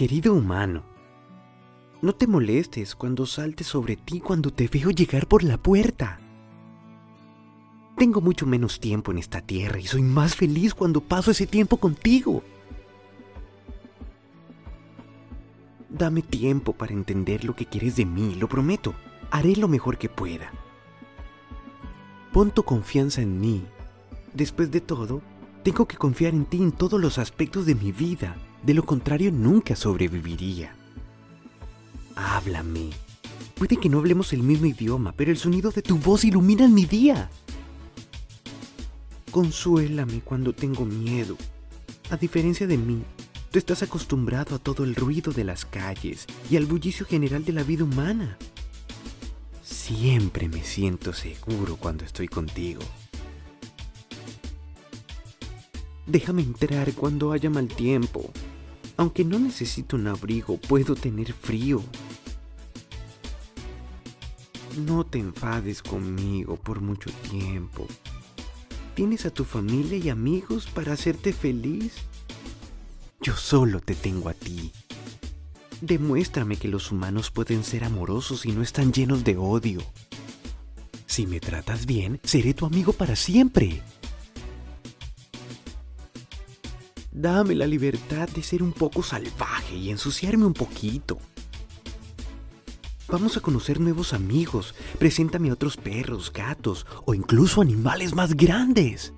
Querido humano, no te molestes cuando salte sobre ti cuando te veo llegar por la puerta. Tengo mucho menos tiempo en esta tierra y soy más feliz cuando paso ese tiempo contigo. Dame tiempo para entender lo que quieres de mí, lo prometo. Haré lo mejor que pueda. Pon tu confianza en mí. Después de todo, tengo que confiar en ti en todos los aspectos de mi vida. De lo contrario, nunca sobreviviría. Háblame. Puede que no hablemos el mismo idioma, pero el sonido de tu voz ilumina mi día. Consuélame cuando tengo miedo. A diferencia de mí, tú estás acostumbrado a todo el ruido de las calles y al bullicio general de la vida humana. Siempre me siento seguro cuando estoy contigo. Déjame entrar cuando haya mal tiempo. Aunque no necesito un abrigo, puedo tener frío. No te enfades conmigo por mucho tiempo. ¿Tienes a tu familia y amigos para hacerte feliz? Yo solo te tengo a ti. Demuéstrame que los humanos pueden ser amorosos y no están llenos de odio. Si me tratas bien, seré tu amigo para siempre. Dame la libertad de ser un poco salvaje y ensuciarme un poquito. Vamos a conocer nuevos amigos. Preséntame a otros perros, gatos o incluso animales más grandes.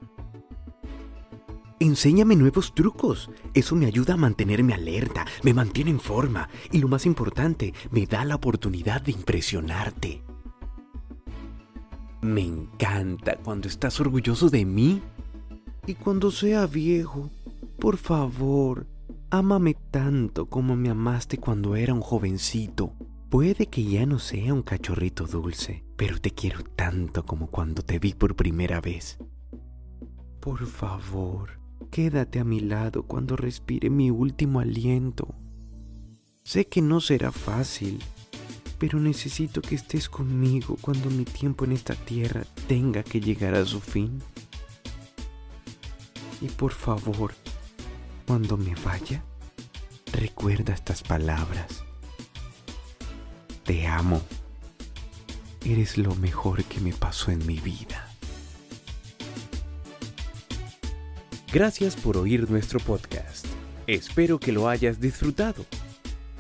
Enséñame nuevos trucos. Eso me ayuda a mantenerme alerta, me mantiene en forma y lo más importante, me da la oportunidad de impresionarte. Me encanta cuando estás orgulloso de mí. Y cuando sea viejo, por favor, ámame tanto como me amaste cuando era un jovencito. Puede que ya no sea un cachorrito dulce, pero te quiero tanto como cuando te vi por primera vez. Por favor, quédate a mi lado cuando respire mi último aliento. Sé que no será fácil, pero necesito que estés conmigo cuando mi tiempo en esta tierra tenga que llegar a su fin. Y por favor, cuando me vaya, recuerda estas palabras. Te amo. Eres lo mejor que me pasó en mi vida. Gracias por oír nuestro podcast. Espero que lo hayas disfrutado.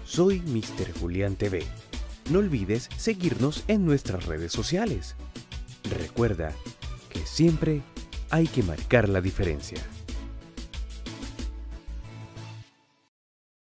Soy Mr. Julián TV. No olvides seguirnos en nuestras redes sociales. Recuerda que siempre hay que marcar la diferencia.